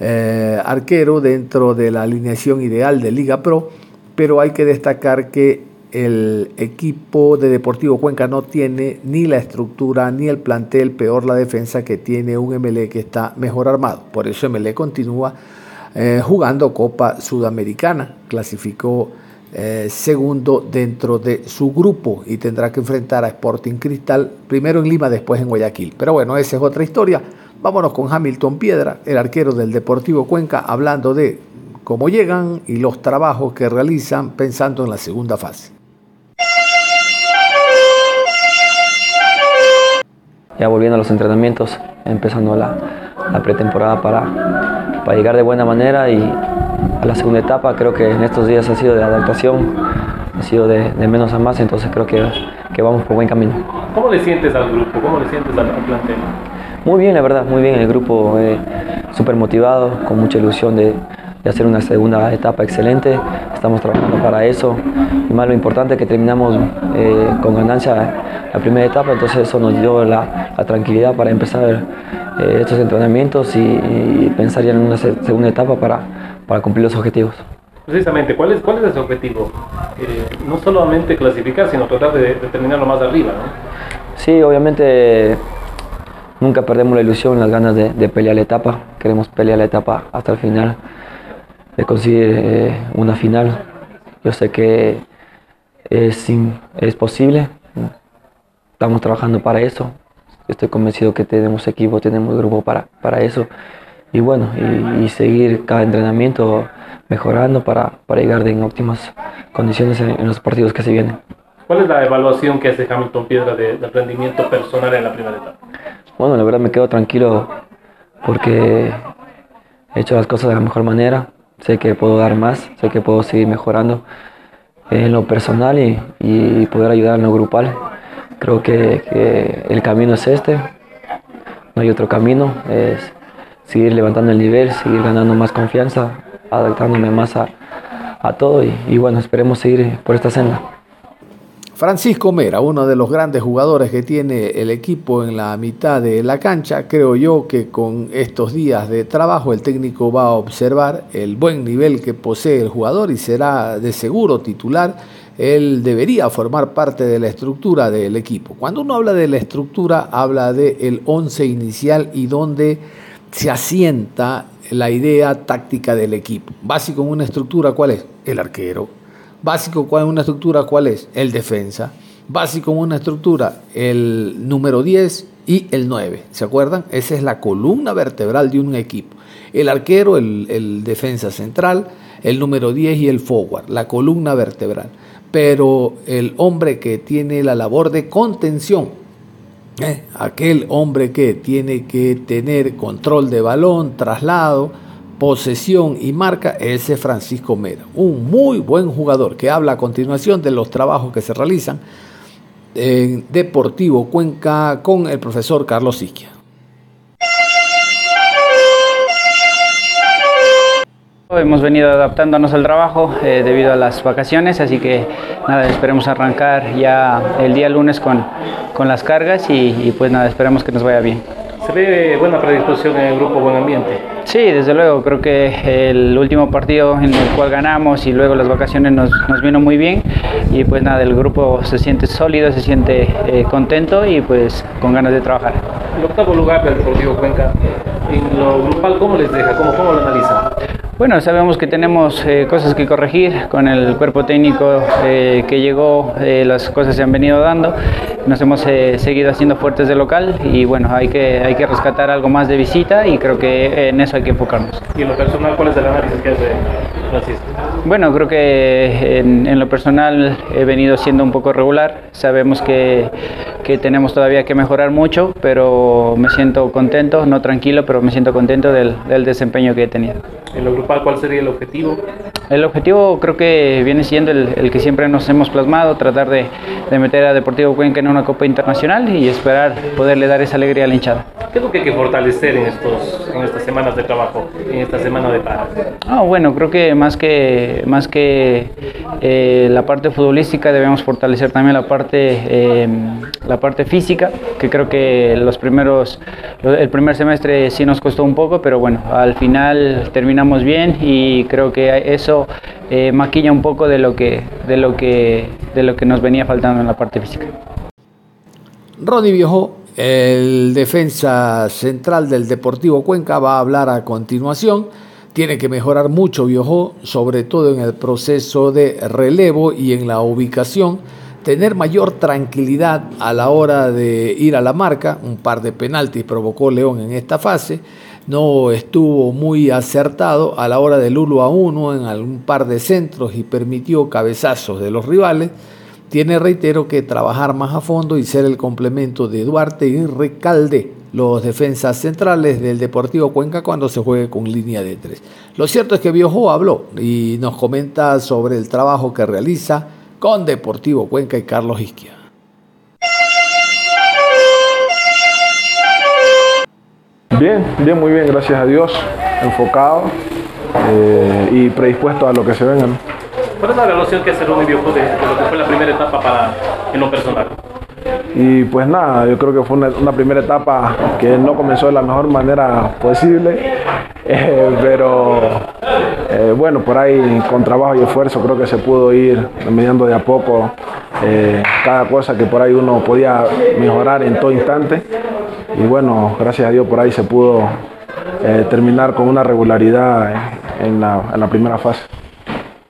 eh, arquero dentro de la alineación ideal de Liga Pro. Pero hay que destacar que el equipo de Deportivo Cuenca no tiene ni la estructura ni el plantel, peor la defensa que tiene un MLE que está mejor armado. Por eso MLE continúa eh, jugando Copa Sudamericana. Clasificó eh, segundo dentro de su grupo y tendrá que enfrentar a Sporting Cristal, primero en Lima, después en Guayaquil. Pero bueno, esa es otra historia. Vámonos con Hamilton Piedra, el arquero del Deportivo Cuenca, hablando de cómo llegan y los trabajos que realizan pensando en la segunda fase. Ya volviendo a los entrenamientos, empezando la, la pretemporada para, para llegar de buena manera y, a la segunda etapa. Creo que en estos días ha sido de adaptación, ha sido de, menos a más, entonces creo que, que, vamos por buen camino. ¿Cómo le sientes al grupo? ¿Cómo le sientes al, plantel? Muy bien, la verdad, muy bien. El grupo eh, súper motivado, con mucha ilusión de, de, hacer una segunda etapa excelente. Estamos trabajando para eso. Y más lo importante es que terminamos eh, con ganancia la primera etapa, entonces eso nos dio la, la tranquilidad para empezar eh, estos entrenamientos y, y, pensar ya en una segunda etapa para, para cumplir los objetivos. Precisamente, ¿cuál es, cuál es ese objetivo? Eh, no solamente clasificar, sino tratar de, de terminarlo más arriba, ¿no? Sí, obviamente nunca perdemos la ilusión, las ganas de, de, pelear la etapa. Queremos pelear la etapa hasta el final, de conseguir eh, una final. Yo sé que es, es posible, estamos trabajando para eso. Estoy convencido que tenemos equipo, tenemos grupo para, para eso. Y bueno, y, y seguir cada entrenamiento mejorando para, para llegar en óptimas condiciones en, en, los partidos que se vienen. ¿Cuál es la evaluación que hace Hamilton Piedra de, del rendimiento personal en la primera etapa? Bueno, la verdad me quedo tranquilo porque he hecho las cosas de la mejor manera. Sé que puedo dar más, sé que puedo seguir mejorando en lo personal y, y poder ayudar en lo grupal. Creo que, que el camino es este, no hay otro camino, es seguir levantando el nivel, seguir ganando más confianza, adaptándome más a, a todo y, y, bueno, esperemos seguir por esta senda. Francisco Mera, uno de los grandes jugadores que tiene el equipo en la mitad de la cancha, creo yo que con estos días de trabajo el técnico va a observar el buen nivel que posee el jugador y será de seguro titular. Él debería formar parte de la estructura del equipo. Cuando uno habla de la estructura, habla del el once inicial y donde se asienta la idea táctica del equipo. Básico una estructura, ¿cuál es? El arquero. Básico en una estructura, ¿cuál es? El defensa. Básico en una estructura, el número 10 y el 9. ¿Se acuerdan? Esa es la columna vertebral de un equipo. El arquero, el, el defensa central, el número 10 y el forward, la columna vertebral. Pero el hombre que tiene la labor de contención, ¿eh? aquel hombre que tiene que tener control de balón, traslado, posesión y marca, ese Francisco Mera, un muy buen jugador que habla a continuación de los trabajos que se realizan en Deportivo Cuenca con el profesor Carlos Isquia. Hemos venido adaptándonos al trabajo eh, debido a las vacaciones, así que nada, esperemos arrancar ya el día lunes con, con las cargas y, y pues nada, esperemos que nos vaya bien. ¿Se ve buena predisposición en el grupo Buen Ambiente? Sí, desde luego, creo que el último partido en el cual ganamos y luego las vacaciones nos, nos vino muy bien y pues nada, el grupo se siente sólido, se siente eh, contento y pues con ganas de trabajar. El octavo lugar del Deportivo Cuenca, en lo grupal, ¿cómo les deja? ¿Cómo, cómo lo analizan? Bueno, sabemos que tenemos eh, cosas que corregir con el cuerpo técnico eh, que llegó, eh, las cosas se han venido dando, nos hemos seguido haciendo fuertes de local y bueno, hay que, hay que rescatar algo más de visita y creo que en eso hay que enfocarnos. ¿Y en lo personal cuál es el análisis que hace Francisco? Bueno, creo que en, en, lo personal he venido siendo un poco regular, sabemos que, que tenemos todavía que mejorar mucho, pero me siento contento, no tranquilo, pero me siento contento del, del desempeño que he tenido. En lo grupal, ¿cuál sería el objetivo? El objetivo creo que viene siendo el, el que siempre nos hemos plasmado, tratar de, de, meter a Deportivo Cuenca en una Copa Internacional y esperar poderle dar esa alegría a la hinchada. ¿Qué es lo que hay que fortalecer en, estos, en estas semanas de trabajo, en esta semana de paro? Ah, bueno, creo que más que, más que eh, la parte futbolística debemos fortalecer también la parte, eh, la parte física, que creo que los primeros, el primer semestre sí nos costó un poco, pero bueno, al final terminamos bien y creo que eso eh, maquilla un poco de lo que de lo que de lo que nos venía faltando en la parte física. Ronnie Viejo, el defensa central del Deportivo Cuenca, va a hablar a continuación. Tiene que mejorar mucho Viejo, sobre todo en el proceso de relevo y en la ubicación. Tener mayor tranquilidad a la hora de ir a la marca. Un par de penaltis provocó León en esta fase no estuvo muy acertado a la hora del 1 a 1 en algún par de centros y permitió cabezazos de los rivales, tiene, reitero, que trabajar más a fondo y ser el complemento de Duarte y Recalde, los defensas centrales del Deportivo Cuenca cuando se juegue con línea de tres. Lo cierto es que Biojo habló y nos comenta sobre el trabajo que realiza con Deportivo Cuenca y Carlos Isquia. Bien, bien, muy bien, gracias a Dios, enfocado eh, y predispuesto a lo que se venga. ¿Cuál es la evaluación que hace Ronnie Viejo de, de, lo que fue la primera etapa para, en lo personal? Y pues nada, yo creo que fue una, primera etapa que no comenzó de la mejor manera posible, eh, pero eh, bueno, por ahí con trabajo y esfuerzo creo que se pudo ir mediando de a poco eh, cada cosa que por ahí uno podía mejorar en todo instante. Y bueno, gracias a Dios por ahí se pudo terminar con una regularidad en la primera fase.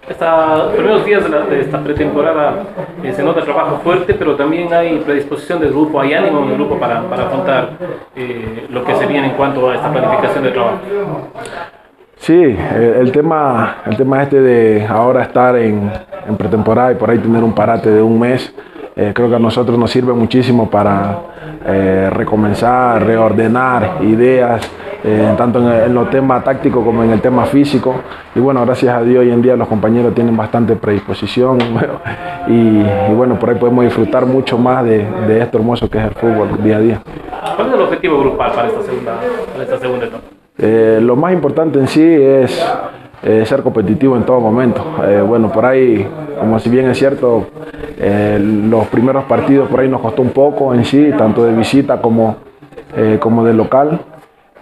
Estos primeros días de, esta pretemporada eh, se nota trabajo fuerte, pero también hay predisposición del grupo, hay ánimo del grupo para, para afrontar eh, lo que se viene en cuanto a esta planificación de trabajo. Sí, el, tema, el tema este de ahora estar en, en, pretemporada y por ahí tener un parate de un mes, eh, creo que a nosotros nos sirve muchísimo para recomenzar, reordenar ideas, eh, tanto en, en los temas tácticos como en el tema físico. Y bueno, gracias a Dios hoy en día los compañeros tienen bastante predisposición y, bueno, por ahí podemos disfrutar mucho más de, esto hermoso que es el fútbol día a día. ¿Cuál es el objetivo grupal para esta segunda, para esta segunda etapa? Eh, lo más importante en sí es eh, ser competitivo en todo momento. bueno, por ahí, como si bien es cierto, los primeros partidos por ahí nos costó un poco en sí, tanto de visita como, como de local.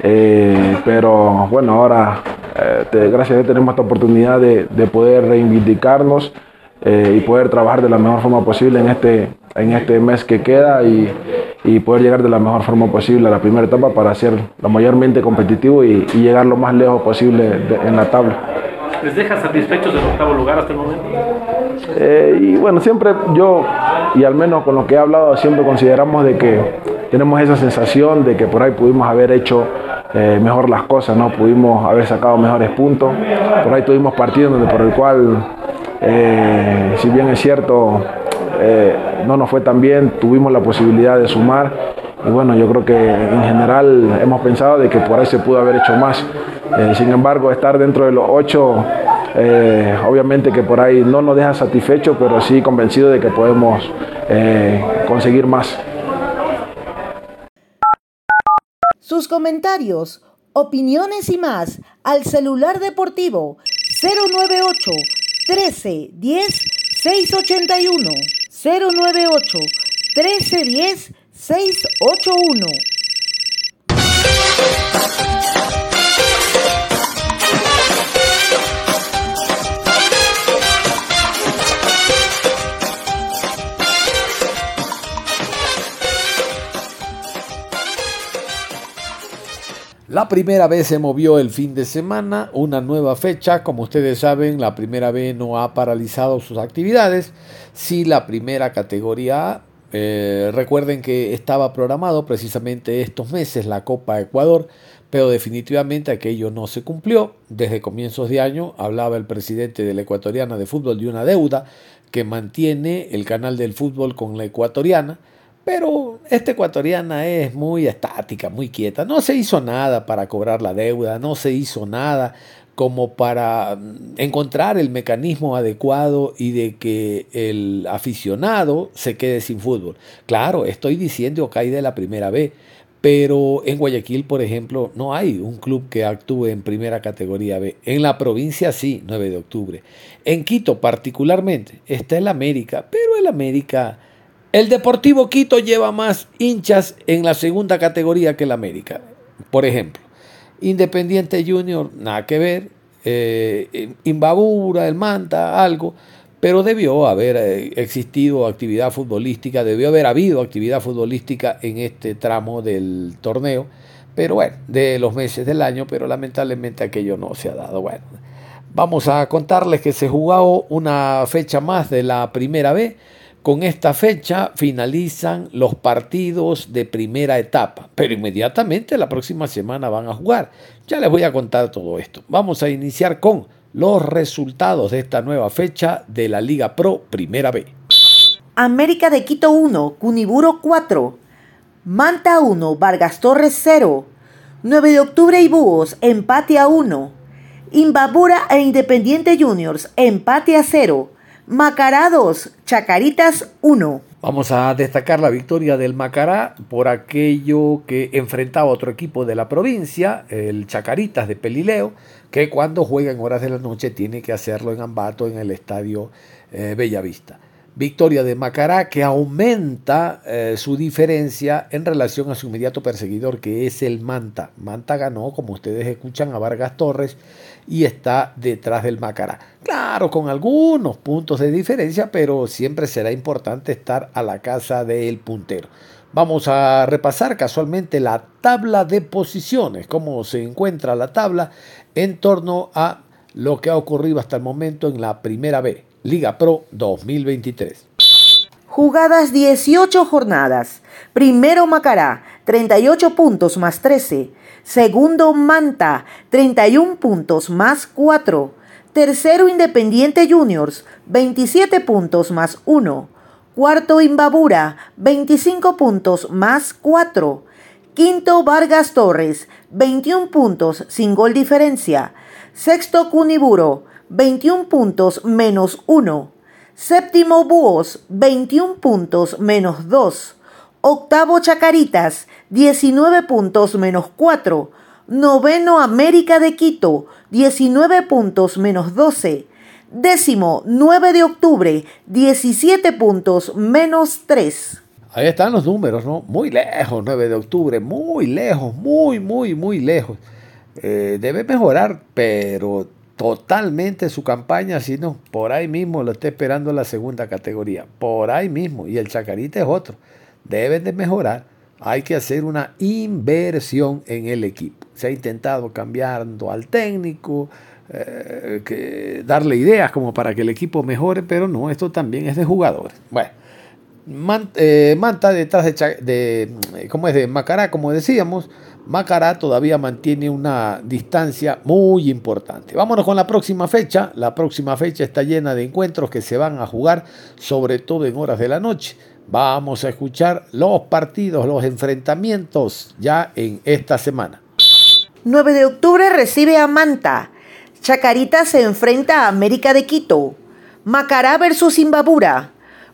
Eh, pero bueno, ahora eh, gracias a Dios tenemos esta oportunidad de, poder reivindicarnos eh, y poder trabajar de la mejor forma posible en este, en este mes que queda y, poder llegar de la mejor forma posible a la primera etapa para ser lo mayormente competitivo y, llegar lo más lejos posible en la tabla. ¿Les deja satisfechos del octavo lugar hasta el momento? y bueno, siempre yo, y al menos con lo que he hablado, siempre consideramos de que tenemos esa sensación de que por ahí pudimos haber hecho eh, mejor las cosas, ¿no? Pudimos haber sacado mejores puntos. Por ahí tuvimos partidos donde por el cual, eh, si bien es cierto, eh, no nos fue tan bien, tuvimos la posibilidad de sumar. Y bueno, yo creo que en general hemos pensado de que por ahí se pudo haber hecho más. sin embargo, estar dentro de los ocho, obviamente que por ahí no nos deja satisfechos, pero sí convencido de que podemos conseguir más. Sus comentarios, opiniones y más al celular deportivo 098 13 10 681 098 13 10 681 La primera vez se movió el fin de semana, una nueva fecha. Como ustedes saben, la primera vez no ha paralizado sus actividades. Sí, la primera categoría eh, recuerden que estaba programado precisamente estos meses la Copa Ecuador, pero definitivamente aquello no se cumplió. Desde comienzos de año hablaba el presidente de la Ecuatoriana de Fútbol de una deuda que mantiene el canal del fútbol con la Ecuatoriana pero esta ecuatoriana es muy estática, muy quieta. No se hizo nada para cobrar la deuda, no se hizo nada como para mm, encontrar el mecanismo adecuado y de que el aficionado se quede sin fútbol. Claro, estoy diciendo que hay de la primera vez, pero en Guayaquil, por ejemplo, no hay un club que actúe en primera categoría B. En la provincia sí, 9 de octubre. En Quito particularmente está el América, pero el América el Deportivo Quito lleva más hinchas en la segunda categoría que el América. Por ejemplo, Independiente Junior, nada que ver. Eh, Imbabura, el Manta, algo. Pero debió haber eh, existido actividad futbolística, debió haber habido actividad futbolística en este tramo del torneo. Pero bueno, de los meses del año, pero lamentablemente aquello no se ha dado. Bueno, vamos a contarles que se jugó una fecha más de la primera vez con esta fecha finalizan los partidos de primera etapa, pero inmediatamente la próxima semana van a jugar. Ya les voy a contar todo esto. Vamos a iniciar con los resultados de esta nueva fecha de la Liga Pro Primera B. América de Quito 1, Cuniburo 4, Manta 1, Vargas Torres 0, 9 de octubre y Búhos, empate a 1, Imbabura e Independiente Juniors, empate a 0, Macará 2, Chacaritas 1. Vamos a destacar la victoria del Macará por aquello que enfrentaba otro equipo de la provincia, el Chacaritas de Pelileo, que cuando juega en horas de la noche tiene que hacerlo en Ambato, en el estadio eh, Bellavista. Victoria de Macará que aumenta eh, su diferencia en relación a su inmediato perseguidor que es el Manta. Manta ganó, como ustedes escuchan, a Vargas Torres y está detrás del Macará. Claro, con algunos puntos de diferencia, pero siempre será importante estar a la casa del puntero. Vamos a repasar casualmente la tabla de posiciones, cómo se encuentra la tabla en torno a lo que ha ocurrido hasta el momento en la primera B. Liga Pro 2023. Jugadas 18 jornadas. Primero Macará, 38 puntos más 13. Segundo Manta, 31 puntos más 4. Tercero Independiente Juniors, 27 puntos más 1. Cuarto Imbabura, 25 puntos más 4. Quinto Vargas Torres, 21 puntos sin gol diferencia. Sexto Cuniburo, 21 puntos menos 1. Séptimo Búhos, 21 puntos menos 2. Octavo Chacaritas, 19 puntos menos 4. Noveno América de Quito, 19 puntos menos 12. Décimo 9 de octubre, 17 puntos menos 3. Ahí están los números, ¿no? Muy lejos, 9 de octubre, muy lejos, muy, muy, muy lejos. Eh, debe mejorar, pero totalmente su campaña, si no, por ahí mismo lo está esperando la segunda categoría, por ahí mismo, y el Chacarita es otro, deben de mejorar, hay que hacer una inversión en el equipo. Se ha intentado cambiando al técnico, eh, que darle ideas como para que el equipo mejore, pero no, esto también es de jugadores. Bueno, eh, Manta detrás de, de, ¿cómo es? de Macará, como decíamos, Macará todavía mantiene una distancia muy importante. Vámonos con la próxima fecha. La próxima fecha está llena de encuentros que se van a jugar, sobre todo en horas de la noche. Vamos a escuchar los partidos, los enfrentamientos ya en esta semana. 9 de octubre recibe a Manta. Chacarita se enfrenta a América de Quito. Macará versus Imbabura.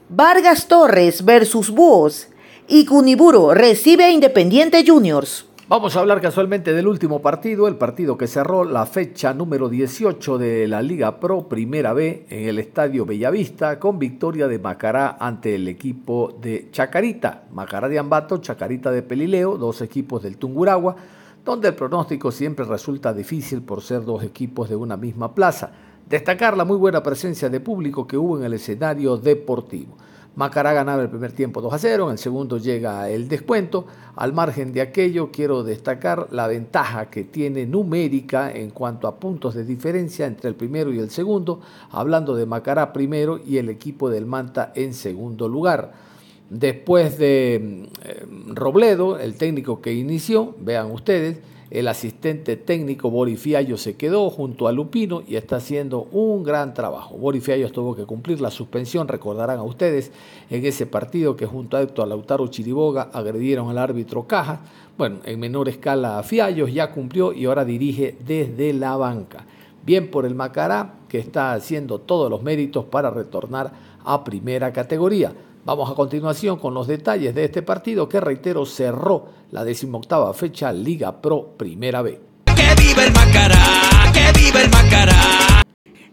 Vargas Torres versus Búhos. Y Cuniburo recibe a Independiente Juniors. Vamos a hablar casualmente del último partido, el partido que cerró la fecha número 18 de la Liga Pro Primera B en el Estadio Bellavista con victoria de Macará ante el equipo de Chacarita. Macará de Ambato, Chacarita de Pelileo, dos equipos del Tunguragua, donde el pronóstico siempre resulta difícil por ser dos equipos de una misma plaza. Destacar la muy buena presencia de público que hubo en el escenario deportivo. Macará ganaba el primer tiempo 2 a 0, en el segundo llega el descuento. Al margen de aquello, quiero destacar la ventaja que tiene numérica en cuanto a puntos de diferencia entre el primero y el segundo, hablando de Macará primero y el equipo del Manta en segundo lugar. Después de eh, Robledo, el técnico que inició, vean ustedes, el asistente técnico Borifiallo se quedó junto a Lupino y está haciendo un gran trabajo. Borifiallo tuvo que cumplir la suspensión, recordarán a ustedes, en ese partido que junto a Héctor Lautaro Chiriboga agredieron al árbitro Caja. Bueno, en menor escala a Fiallos ya cumplió y ahora dirige desde la banca. Bien por el Macará, que está haciendo todos los méritos para retornar a primera categoría. Vamos a continuación con los detalles de este partido que, reitero, cerró la decimoctava fecha Liga Pro Primera B. ¡Que viva el Macará! ¡Que viva el Macará!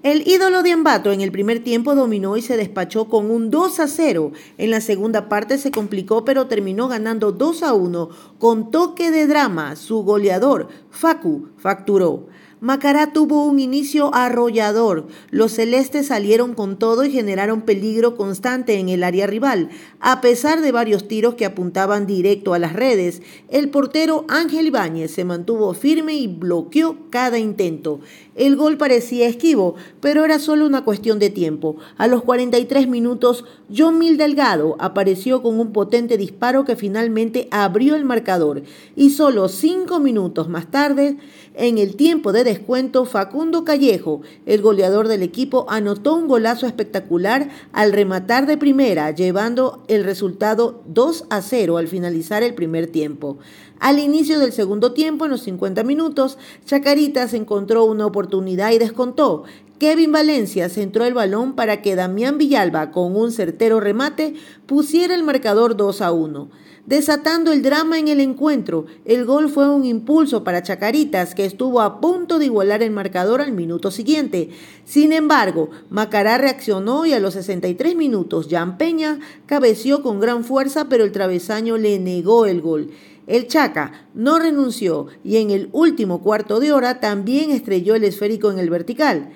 El ídolo de Ambato en el primer tiempo dominó y se despachó con un 2 a 0. En la segunda parte se complicó pero terminó ganando 2 a 1 con toque de drama. Su goleador, Facu, facturó. Macará tuvo un inicio arrollador. Los celestes salieron con todo y generaron peligro constante en el área rival. A pesar de varios tiros que apuntaban directo a las redes, el portero Ángel Ibáñez se mantuvo firme y bloqueó cada intento. El gol parecía esquivo, pero era solo una cuestión de tiempo. A los 43 minutos, John Mil Delgado apareció con un potente disparo que finalmente abrió el marcador. Y solo cinco minutos más tarde, en el tiempo de descuento, Facundo Callejo, el goleador del equipo, anotó un golazo espectacular al rematar de primera, llevando el resultado 2 a 0 al finalizar el primer tiempo. Al inicio del segundo tiempo, en los 50 minutos, Chacaritas encontró una oportunidad y descontó. Kevin Valencia centró el balón para que Damián Villalba, con un certero remate, pusiera el marcador 2 a 1. Desatando el drama en el encuentro, el gol fue un impulso para Chacaritas, que estuvo a punto de igualar el marcador al minuto siguiente. Sin embargo, Macará reaccionó y a los 63 minutos, Jan Peña cabeció con gran fuerza, pero el travesaño le negó el gol. El Chaca no renunció y en el último cuarto de hora también estrelló el esférico en el vertical.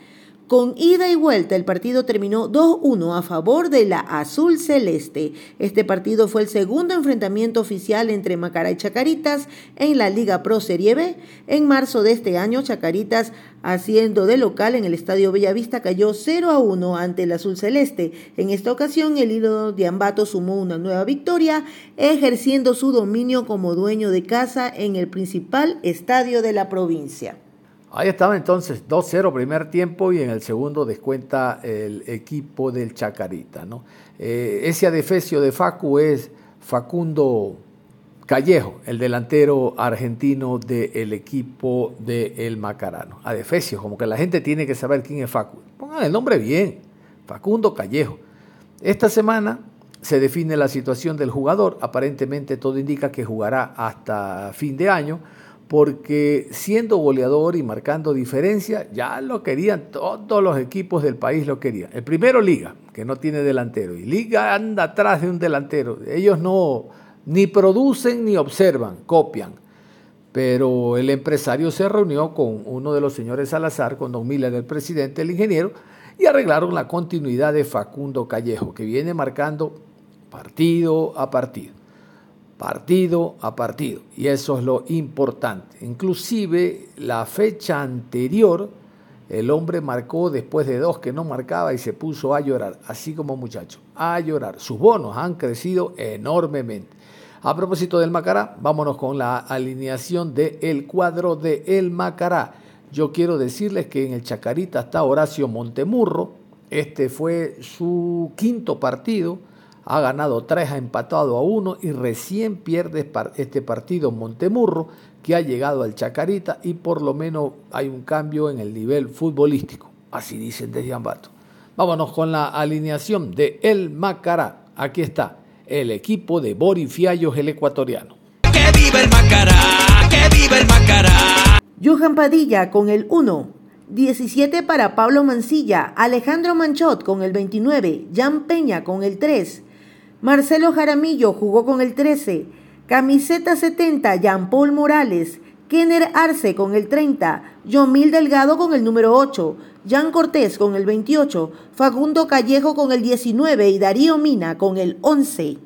Con ida y vuelta, el partido terminó 2-1 a favor de la Azul Celeste. Este partido fue el segundo enfrentamiento oficial entre Macará y Chacaritas en la Liga Pro Serie B. En marzo de este año, Chacaritas, haciendo de local en el Estadio Bellavista, cayó 0 1 ante el Azul Celeste. En esta ocasión, el hilo de Ambato sumó una nueva victoria, ejerciendo su dominio como dueño de casa en el principal estadio de la provincia. Ahí estaba entonces 2-0 primer tiempo y en el segundo descuenta el equipo del Chacarita. ¿no? Eh, ese adefesio de Facu es Facundo Callejo, el delantero argentino del equipo del El Macarano. Adefesio, como que la gente tiene que saber quién es Facu. Pongan el nombre bien, Facundo Callejo. Esta semana se define la situación del jugador. Aparentemente todo indica que jugará hasta fin de año porque siendo goleador y marcando diferencia, ya lo querían, todos los equipos del país lo querían. El primero Liga, que no tiene delantero, y Liga anda atrás de un delantero. Ellos no ni producen ni observan, copian. Pero el empresario se reunió con uno de los señores Salazar, con Don Miller, el presidente, el ingeniero, y arreglaron la continuidad de Facundo Callejo, que viene marcando partido a partido partido a partido. Y eso es lo importante. Inclusive la fecha anterior, el hombre marcó después de dos que no marcaba y se puso a llorar, así como muchacho, a llorar. Sus bonos han crecido enormemente. A propósito del Macará, vámonos con la alineación del cuadro de El Macará. Yo quiero decirles que en el Chacarita está Horacio Montemurro. Este fue su quinto partido ha ganado tres, ha empatado a uno y recién pierde este partido Montemurro que ha llegado al Chacarita y por lo menos hay un cambio en el nivel futbolístico, así dicen desde Ambato. Vámonos con la alineación de El Macará. Aquí está el equipo de Bori Fiallos, el ecuatoriano. ¡Que viva el Macará! ¡Que viva el Macará! Johan Padilla con el 1. 17 para Pablo Mancilla, Alejandro Manchot con el 29, Jan Peña con el 3, Marcelo Jaramillo jugó con el 13. Camiseta 70, Jean Paul Morales. Kenner Arce con el 30. Mil Delgado con el número 8. Jan Cortés con el 28. Facundo Callejo con el 19 y Darío Mina con el 11.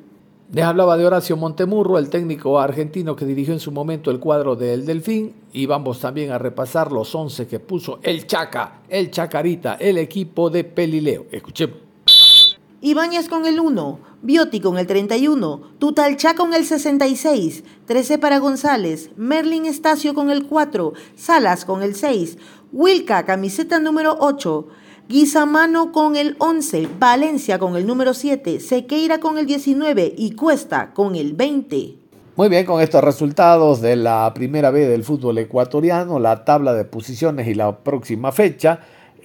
Les hablaba de Horacio Montemurro, el técnico argentino que dirigió en su momento el cuadro del Delfín, y vamos también a repasar los 11 que puso el Chaca, el Chacarita, el equipo de Pelileo. Escuchemos. Ibáñez con el 1, Bioti con el 31, Tutalchá con el 66, 13 para González, Merlin Estacio con el 4, Salas con el 6, Wilca, camiseta número 8, Guizamano con el 11, Valencia con el número 7, Sequeira con el 19 y Cuesta con el 20. Muy bien, con estos resultados de la primera vez del fútbol ecuatoriano, la tabla de posiciones y la próxima fecha,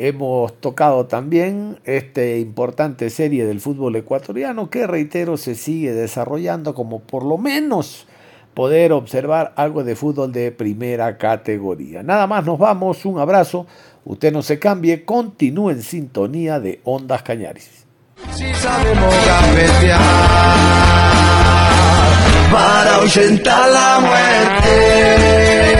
Hemos tocado también esta importante serie del fútbol ecuatoriano que, reitero, se sigue desarrollando como por lo menos poder observar algo de fútbol de primera categoría. Nada más, nos vamos, un abrazo, usted no se cambie, continúe en sintonía de Ondas Cañaris. Si sabemos para la muerte.